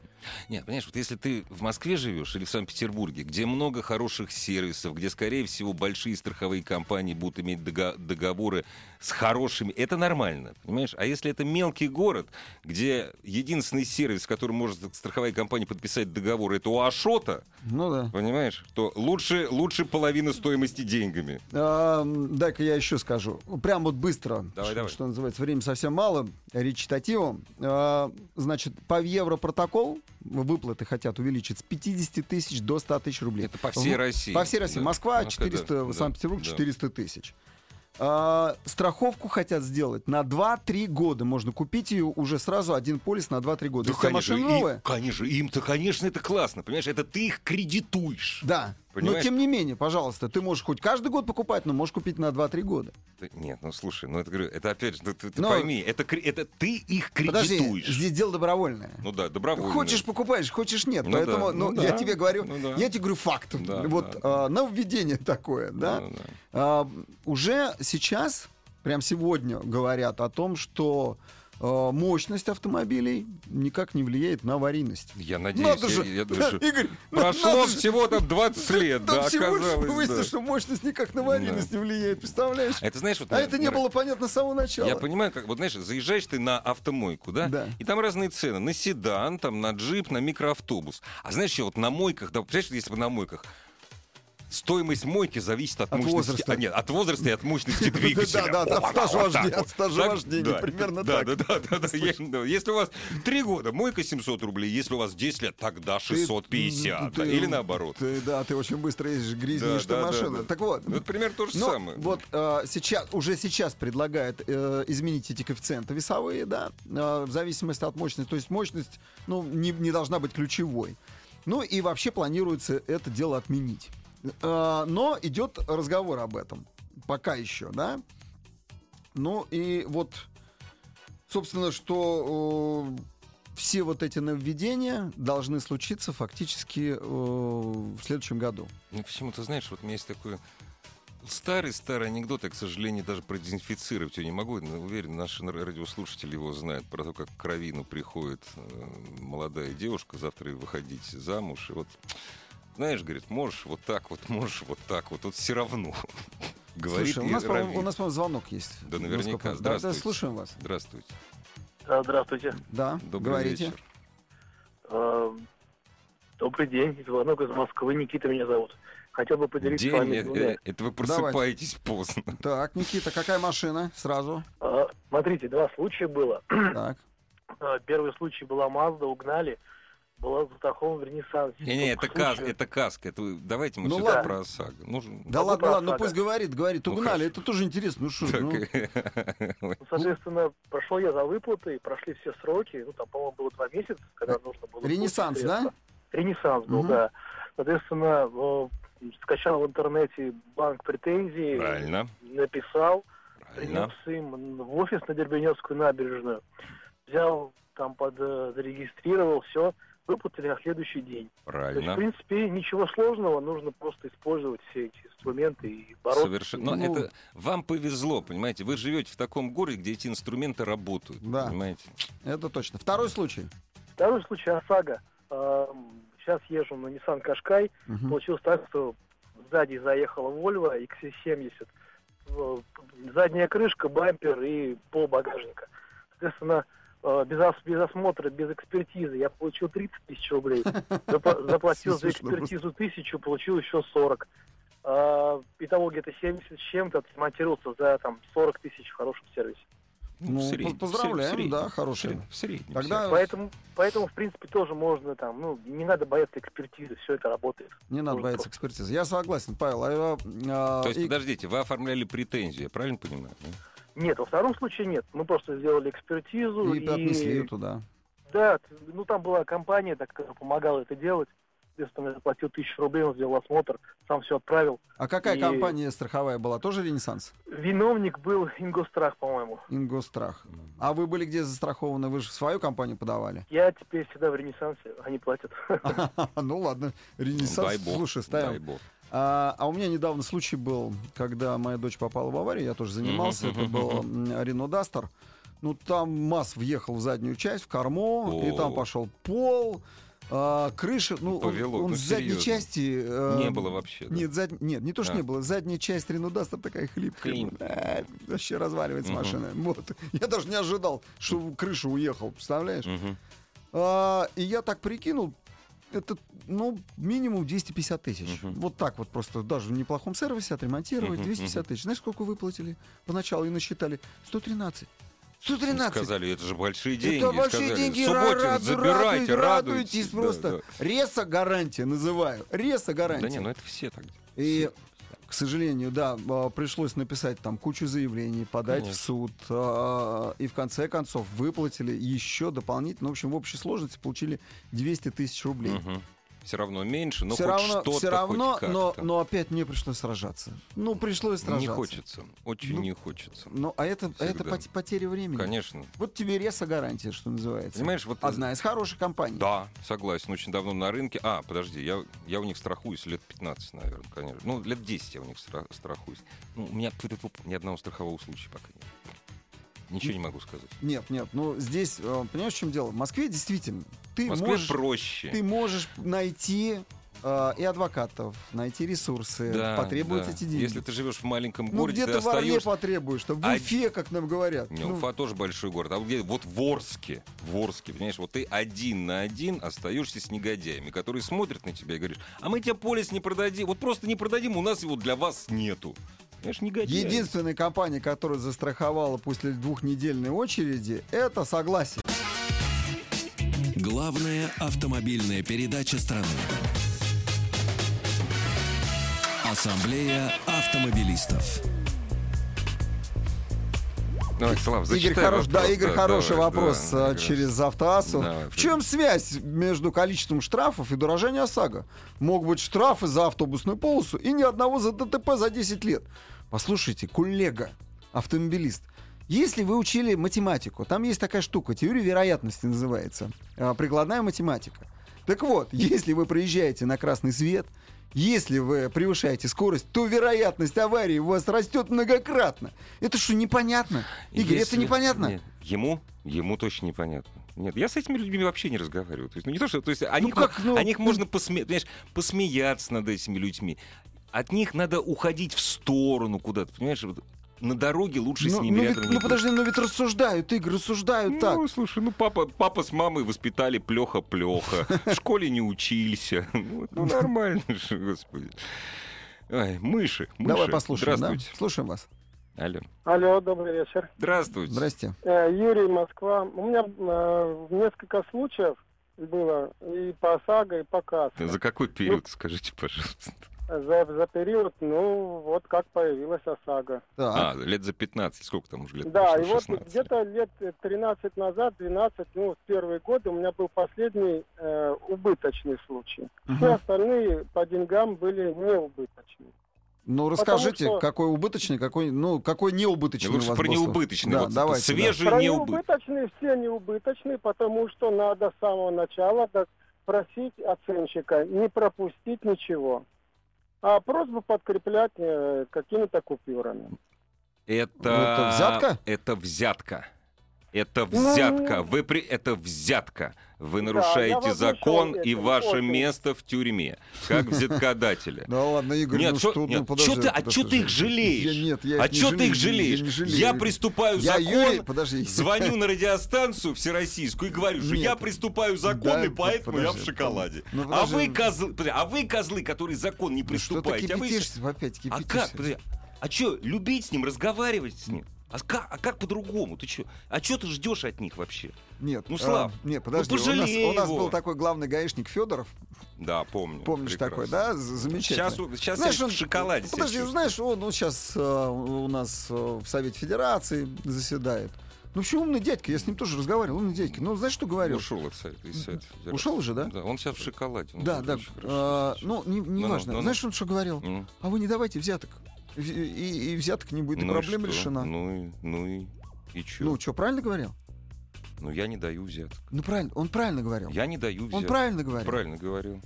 Нет, понимаешь, вот если ты в Москве живешь или в Санкт-Петербурге, где много хороших сервисов, где, скорее всего, большие страховые компании будут иметь дого- договоры с хорошими, это нормально, понимаешь? А если это мелкий город, где единственный сервис, с которым может страховая компания подписать договор, это у Ашота, Ну да. понимаешь, то лучше, лучше половины стоимости деньгами. А, Дай-ка я еще скажу. Прям вот быстро. Давай, что, давай. что называется, время совсем мало. Речитативом. А, Значит, по Европротокол выплаты хотят увеличить с 50 тысяч до 100 тысяч рублей. Это по всей России. По всей России. Да. Москва Ну, 400, да, Санкт-Петербург да. 400 тысяч. А, страховку хотят сделать на 2-3 года. Можно купить ее уже сразу один полис на 2-3 года. Да, Если у тебя конечно, машина им- новая, конечно, им-то, конечно, это классно, понимаешь, это ты их кредитуешь. да. Понимаешь? Но тем не менее, пожалуйста, ты можешь хоть каждый год покупать, но можешь купить на 2-3 года. Да Нет, ну слушай, ну это говорю, это опять же, ну, ты, ты Но- пойми, это, это ты их Подожди, кредитуешь. здесь дело добровольное. Ну да, добровольно. Хочешь покупаешь, хочешь нет. Ну Поэтому, да, ну, ну я да, тебе говорю, ну да. я тебе говорю факт. Да, вот да. а, нововведение такое, да. Да, да. А, уже сейчас, прям сегодня говорят о том, что мощность автомобилей никак не влияет на аварийность. Я надеюсь, Надо же, я, я да, даже- Игорь, ну, прошло надо же. всего там 20 лет, да, всего оказалось, выяснилось, да. что мощность никак на аварийность не влияет, представляешь? А это знаешь, вот А мне- это не мне было понятно с самого начала. Я понимаю, как вот знаешь, заезжаешь ты на автомойку, да? Да. И там разные цены. На седан, там, на джип, на микроавтобус. А знаешь, еще вот на мойках, да, представляешь, если бы на мойках, стоимость мойки зависит от, От мощности. возраста. А, нет, от возраста и от мощности двигателя. Да, да, от стажа вождения, от стажа вождения, примерно да, так. Да, да, да, да. Да. Если у вас 3 года, мойка 700 рублей, если у вас 10 лет, тогда Ты- 650. да, ты- Или наоборот. Да, ты очень быстро ездишь, грязнишь Да, что машина. Так вот, Ну, это примерно то же Ну, самое. Вот э, сейчас, уже сейчас предлагает э, изменить эти коэффициенты весовые, да, э, в зависимости от мощности. То есть мощность, ну, не, не должна быть ключевой. Ну и вообще планируется это дело отменить. Э, но идет разговор об этом. Пока еще, да. Ну и вот, собственно, что э, все вот эти нововведения должны случиться фактически э, в следующем году. Ну, почему-то, знаешь, вот у меня есть такой старый-старый анекдот, я, к сожалению, даже продезинфицировать его не могу. Но уверен, наши ра- радиослушатели его знают про то, как к Кровину приходит э, молодая девушка завтра выходить замуж. И вот, знаешь, говорит, можешь вот так вот, можешь вот так вот, вот все равно. Говорит Слушай, у нас, по-моему, у нас, по-моему, звонок есть. Да, наверняка. Насколько- Да, да, Здравствуйте. слушаем вас. Здравствуйте. Здравствуйте. Да, Добрый говорите. вечер. Э, Добрый день. Звонок из Москвы. Никита меня зовут. Хотел бы поделиться с День, вами э, двумя. э, это вы просыпаетесь поздно. Так, Никита, какая машина? Сразу. А, Смотрите, два случая было. Так. А, Первый случай была Мазда, угнали. Была застрахована в Ренессансе. Не-не, это, кас, случаю- это каска. Это, давайте мы Ну всегда ладно. про ОСАГО. Ну, Да Ну, ладно, ладно, ну пусть говорит, говорит. Ну, Угнали, хорошо. это тоже интересно. Ну что, Так, ну, Ну, Соответственно, прошел я за выплаты, прошли все сроки. Ну, там, по-моему, было два месяца, когда нужно было... Ренессанс, да? Ренессанс был, Мгм. да. Соответственно, э, скачал в интернете банк претензий, Правильно, написал, правильно. принес им в офис на Дербеневскую набережную, взял там под э, зарегистрировал, все, выплатили на следующий день. То есть, в Правильно. принципе, ничего сложного, нужно просто использовать все эти инструменты и бороться. Совершенно. Но Ну, это вам повезло, понимаете? Вы живете в таком городе, где эти инструменты работают. Да. Понимаете? это точно. Второй случай. Второй случай ОСАГО. Сейчас езжу на Nissan Qashqai. Мгм. Получилось так, что сзади заехала Volvo XC70. Э, Задняя крышка, бампер и пол багажника. Соответственно, без, ос- без осмотра, без экспертизы я получил 30 тысяч рублей. Запла- Заплатил за экспертизу тысячу, получил еще 40. А, Итого где-то 70 с чем-то отремонтировался за там 40 тысяч в хорошем сервисе. Ну, в среднем, по- в поздравляем, среднем, да, в хороший. среднем, В среднем. Тогда Поэтому, поэтому, в принципе, тоже можно там, ну, не надо бояться экспертизы, все это работает. не надо Можно бояться экспертизы. Я согласен, Павел. а, а, То есть, и- подождите, вы оформляли претензию, я правильно понимаю? да? Нет, во втором случае нет. Мы просто сделали экспертизу. и отнесли ее туда. Да, ну там была компания, так, которая помогала это делать. Соответственно, я заплатил тысячу рублей, он сделал осмотр, сам все отправил. А какая И- компания страховая была? Тоже Ренессанс? Виновник был Ингострах, по-моему. Ингосстрах. А вы были где застрахованы? Вы же в свою компанию подавали? Я теперь всегда в Ренессансе, они платят. Ну ладно, Ну, Ренессанс, бог. слушай, ставим. А, а у меня недавно случай был, когда моя дочь попала в аварию, я тоже занимался, это был Рено Дастер. Ну, там МАЗ въехал в заднюю часть, в корму, и там О. пошел пол, А, крыша, ну, Повело, он, ну, с задней серьезно. части... э, Не было вообще. да. Нет, зад- нет, не то, что А. не было. Задняя часть Рено Дастер такая хлипкая. Хлипкая. Да, вообще разваливается машина. Вот. Я даже не ожидал, что крыша уехал, представляешь? А, и я так прикинул, это, ну, минимум 250 тысяч. Мгм. Вот так вот просто, даже в неплохом сервисе отремонтировать, Мгм, 250 тысяч. Знаешь, сколько выплатили? Поначалу и насчитали 113. 113! Сказали, это же большие деньги. Это большие сказали. деньги, Субботин, ра- раду- забирайте, радуйтесь, радуйтесь. Да, просто. да. Реса гарантия называю. Реса гарантия. Да не, ну это все так. И, к сожалению, да, а, пришлось написать там кучу заявлений, подать Конечно. в суд. а, И в конце концов выплатили еще дополнительно. В общем, в общей сложности получили 200 тысяч рублей. Все равно меньше, но все хоть равно, что-то, все равно, хоть но, но опять мне пришлось сражаться. Ну, пришлось сражаться. Не хочется, очень Ну, не хочется. Ну, а это, а это потеря времени. Конечно. Вот тебе реса гарантия, что называется. Понимаешь, вот... Одна из хороших компаний. Да, согласен, очень давно на рынке. А, подожди, я, я у них страхуюсь лет 15, наверное, конечно. Ну, лет 10 я у них стра- страхуюсь. Ну, у меня ни одного страхового случая пока нет. Ничего не могу сказать. Нет, нет, ну здесь, э, понимаешь, в чем дело? В Москве действительно ты В Москве можешь, проще. ты можешь найти э, и адвокатов, найти ресурсы, Да, потребовать да. эти деньги. Если ты живешь в маленьком ну городе, где-то ты в Орле потребуешь, что в А- Уфе, как нам говорят. Не, Ну, Уфа тоже большой город. А вот где вот в Орске, в Орске, понимаешь, вот ты один на один остаешься с негодяями, которые смотрят на тебя и говорят, а мы тебе полис не продадим, вот просто не продадим, у нас его для вас нету. Негодяи. Единственная компания, которая застраховала после двухнедельной очереди, это согласие. Главная автомобильная передача страны. Ассамблея автомобилистов. Давай, Слав, Игорь, хорош- да, вопрос. Игорь, хороший давай, вопрос да, а, через автоассу. Давай, В чем связь между количеством штрафов и дорожанием ОСАГО? Могут быть штрафы за автобусную полосу и ни одного за ДТП за 10 лет. Послушайте, коллега, автомобилист, если вы учили математику, там есть такая штука, теория вероятности называется, а, прикладная математика. Так вот, если вы проезжаете на красный свет, если вы превышаете скорость, то вероятность аварии у вас растет многократно. Это что, непонятно? Игорь, это Если- непонятно? Нет, ему, ему точно непонятно. Нет, я с этими людьми вообще не разговариваю. То есть, ну не то, что, то есть, о, Ну них, как, ну, о них ну- можно посме- понимаешь, посмеяться над этими людьми. От них надо уходить в сторону куда-то, понимаешь? Вот на дороге лучше с Ну, ними ну, рядом ведь- ну подожди, ну ведь рассуждают, Игорь, рассуждают так. Ну, слушай, ну папа, папа с мамой воспитали плеха-плеха. В школе не учился. Ну, ну, нормально же, господи. Ай, мыши, мыши. Давай послушаем, да? Здравствуйте. Слушаем вас. Алло. Алло, добрый вечер. Здравствуйте. Здрасте. Э, Юрий, Москва. У меня э, несколько случаев было и по ОСАГО, и по КАСКО. За какой период, скажите, пожалуйста? За, за период, ну, вот как появилась ОСАГО. Так. А, лет за 15, сколько там уже лет? Да, прошло? и вот 16. где-то лет 13 назад, 12, ну, в первые годы у меня был последний э, убыточный случай. Мгм. Все остальные по деньгам были неубыточные. Ну расскажите, что- какой убыточный, какой, ну, какой неубыточный у Лучше вас про был неубыточный. Да, вот давайте. да. свежий Про неубыточный. все неубыточные, потому что надо с самого начала так просить оценщика не пропустить ничего, а просьбу подкреплять э, какими-то купюрами. Это... Это взятка? Это взятка. Это взятка. Вы при... Это взятка. Вы Да, нарушаете возмущен закон и ваше очень. место в тюрьме, как взяткодателя. Да ладно, Игорь, Нет, ну что, нет, ну подожди. чё ты- а подожди. чё ты их жалеешь? Я, нет, я А что ты их жалеешь? Я, не жалею, Я приступаю Я закон, Юрий, подожди. звоню на радиостанцию всероссийскую и говорю, что Нет. я приступаю закон, Да, и поэтому я в подожди, шоколаде. ну, а подожди. вы козлы, подожди, а вы козлы, которые закон не Ну, что ты приступаете, а вы... кипятишься опять, А кипятишься? как? Подожди, а что, любить с ним, разговаривать с ним? А как, а как по-другому? Ты что? А что ты ждешь от них вообще? Нет, Ну, а, Слав, нет, подожди, у, нас, у нас его. был такой главный гаишник Федоров, Да, помню. помнишь такой, да, замечательно. Сейчас, он- сейчас Знаешь, он- в шоколаде Подожди, знаешь, он, ну, сейчас у нас э, в Совете Федерации заседает. Ну, вообще умный дядька, я с ним тоже разговаривал, умный дядька. Ну, знаешь, что говорил? Ушел от Совета, Федерации. Ушел уже, да? Да, он сейчас в шоколаде. он Да, да. а, ну, не, не Ну-ну, важно. ну-ну. Знаешь, он что говорил? чувствует. А вы не давайте взяток. И, и- и взяток не будет, и Ну и проблема что? решена. Ну, Ну и, ну и, и чё? что, правильно говорил? Ну я не даю взяток. Ну, правильно, он правильно говорил. Я не даю взяток. Он правильно говорил. Правильно говорил.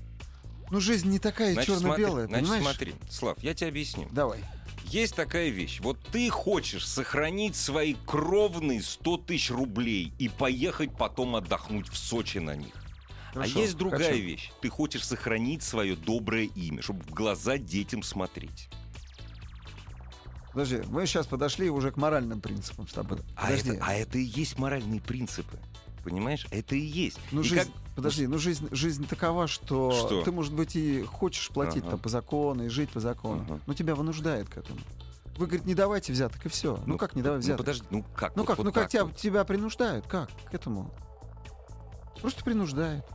Ну, жизнь не такая Значит, черно-белая, смотри, значит, понимаешь? смотри, Слав, я тебе объясню. Давай. Есть такая вещь. Вот ты хочешь сохранить свои кровные 100 тысяч рублей и поехать потом отдохнуть в Сочи на них. Хорошо, а есть другая хочу. вещь. Ты хочешь сохранить свое доброе имя, чтобы в глаза детям смотреть. Подожди, мы сейчас подошли уже к моральным принципам с тобой. А Подожди. это, а это и есть моральные принципы. Понимаешь? Это и есть. Ну, И жизнь, как- подожди, ну жизнь, жизнь такова, что, Что? ты, может быть, и хочешь платить Ага. там по закону и жить по закону, Ага. но тебя вынуждает к этому. Вы, говорит, не давайте взяток, и все. Ну, как не давай Ну взяток? подожди, ну как? Ну вот- как, вот ну как так тебя, вот? тебя принуждают? Как к этому? Просто принуждают.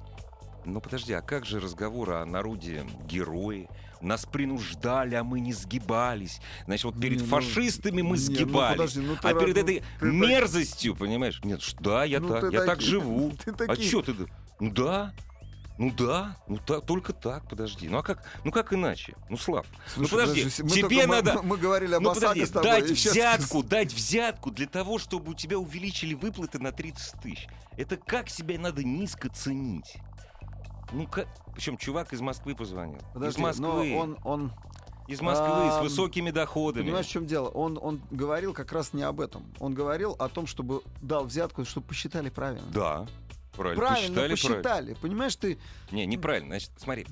Ну подожди, а как же разговор о народе герои? Нас принуждали, а мы не сгибались. Значит, вот перед Не, ну, фашистами мы не, ну, сгибались. подожди, ну а перед этой ты так- мерзостью, понимаешь? Нет, да, я Ну, так, я так таки- живу. ты А что ты? Ну да. Ну да, ну так, только так, подожди. Ну а как, ну как иначе? Ну Слав, ну Слушай, подожди, мы тебе мы- надо, Мы, мы говорили об ну подожди, с тобой. дать щас- взятку, дать взятку для того, чтобы у тебя увеличили выплаты на 30 тысяч. Это как себя надо низко ценить? Ну как, причем чувак из Москвы позвонил. Подожди, из Москвы, но он, он, из Москвы, с ам, высокими доходами. понимаешь, в чем дело? Он, он говорил как раз не об этом. Он говорил о том, чтобы дал взятку, чтобы посчитали правильно. Да, правильно, Правильно посчитали, посчитали. правильно. Понимаешь, ты Не, неправильно. Значит, смотри.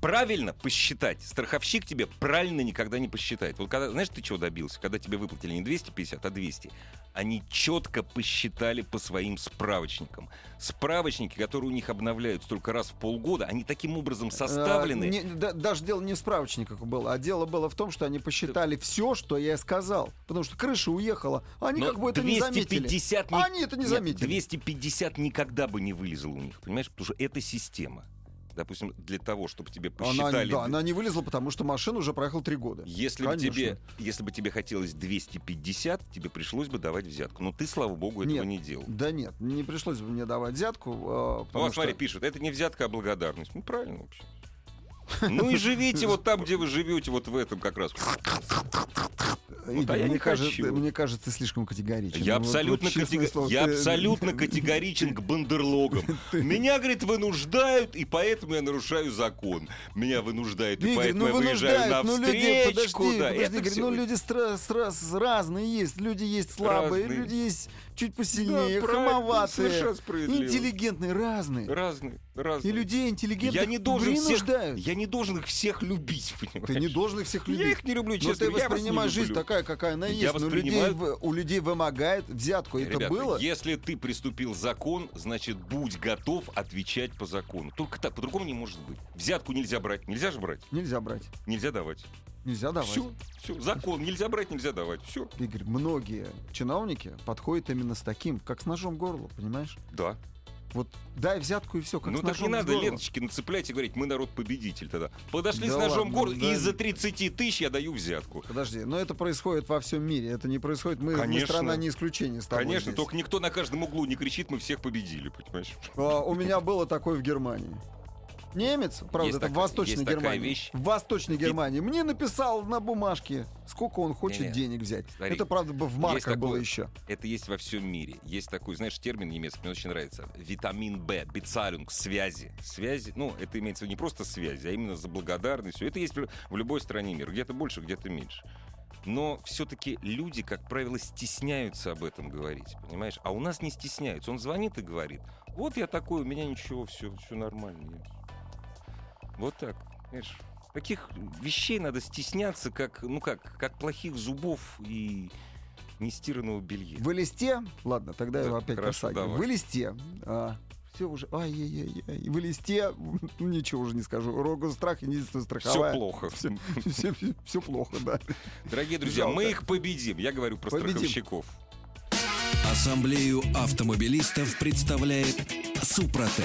Правильно посчитать. Страховщик тебе правильно никогда не посчитает. Вот когда, знаешь, ты чего добился? Когда тебе выплатили не 250, а 200. Они четко посчитали по своим справочникам. Справочники, которые у них обновляются только раз в полгода, они таким образом составлены. А, не- да- даже дело не в справочниках было, а дело было в том, что они посчитали все, что я сказал. Потому что крыша уехала. Они Но как бы это не заметили. 250 А они это не Нет, заметили. 250 никогда бы не вылезло у них, понимаешь? Потому что это система. Допустим, для того, чтобы тебе Она, посчитали... да, она не вылезла, потому что машина уже проехала три года. Если бы, тебе, если бы тебе хотелось 250, тебе пришлось бы давать взятку. Но ты, слава богу, этого Нет. не делал. Да нет, не пришлось бы мне давать взятку. э, Ну, потому вот смотри, что- пишут, это не взятка, а благодарность. Ну, правильно вообще. Ну и живите вот там, где вы живете, вот в этом как раз. Игорь, а я мне, не кажется, хочу. мне кажется, слишком категоричен. Я Ну, вот- абсолютно, вот катего- слово, я ты- абсолютно категоричен к бандерлогам. Меня, говорит, вынуждают, и поэтому я нарушаю закон. Меня вынуждают, и поэтому ну я выезжаю на ну люди, встречку. подожди, ну люди разные есть, люди есть слабые, люди есть чуть посильнее, Да, хамоватые, интеллигентные, разные. Разные, разные. И людей интеллигентных Я не должен всех, я не должен их всех любить, понимаешь? Ты не должен их всех любить. Я их не люблю, Но честно. ты я вас не воспринимаешь жизнь люблю. такая, какая она Я есть. Но людей, воспринимаю- в- у людей вымогает взятку. Это Ребята, было? если ты приступил закон, значит, будь готов отвечать по закону. Только так, по-другому не может быть. Взятку нельзя брать. Нельзя же брать. Нельзя брать. Нельзя давать. Нельзя давать. Все, все. Закон. Нельзя брать, нельзя давать. Все. Игорь, многие чиновники подходят именно с таким, как с ножом к горлу, понимаешь? Да. Вот дай взятку и все, как ну так не надо горлу. ленточки нацеплять и говорить, мы народ-победитель тогда. Подошли Да с ножом горло, да. и из-за 30 тысяч я даю взятку. Подожди, но это происходит во всем мире. Это не происходит. Мы, мы Конечно. страна не исключение с Конечно, здесь. только никто на каждом углу не кричит, мы всех победили, понимаешь? А, у меня было такое в Германии. Немец, правда, Есть это в такая- Восточной есть такая Германии. вещь. В Восточной Германии мне написал на бумажке, сколько он хочет Не-не. денег взять. Смотри, это, правда, бы в марках было такое- еще. Это есть во всем мире. Есть такой, знаешь, термин немецкий, мне очень нравится. Витамин Б, бицалюнг, связи. Связи, ну, это имеется в не просто связи, а именно за благодарностью. Это есть в в любой стране мира. Где-то больше, где-то меньше. Но все-таки люди, как правило, стесняются об этом говорить, понимаешь? А у нас не стесняются. Он звонит и говорит, вот я такой, у меня ничего, все, все нормально. Вот так, понимаешь? Таких вещей надо стесняться, как, ну как, как плохих зубов и нестиранного белья. В листе, ладно, тогда Да, я опять хорошо, по саге. давай. В листе, все уже, ай-яй-яй, в листе, ну, ничего уже не скажу, рогу страх, единственная Все страховая. плохо. Все, плохо, да. Дорогие друзья, Жалко. мы их победим. Я говорю про Победим. страховщиков. Ассамблею автомобилистов представляет Супротек.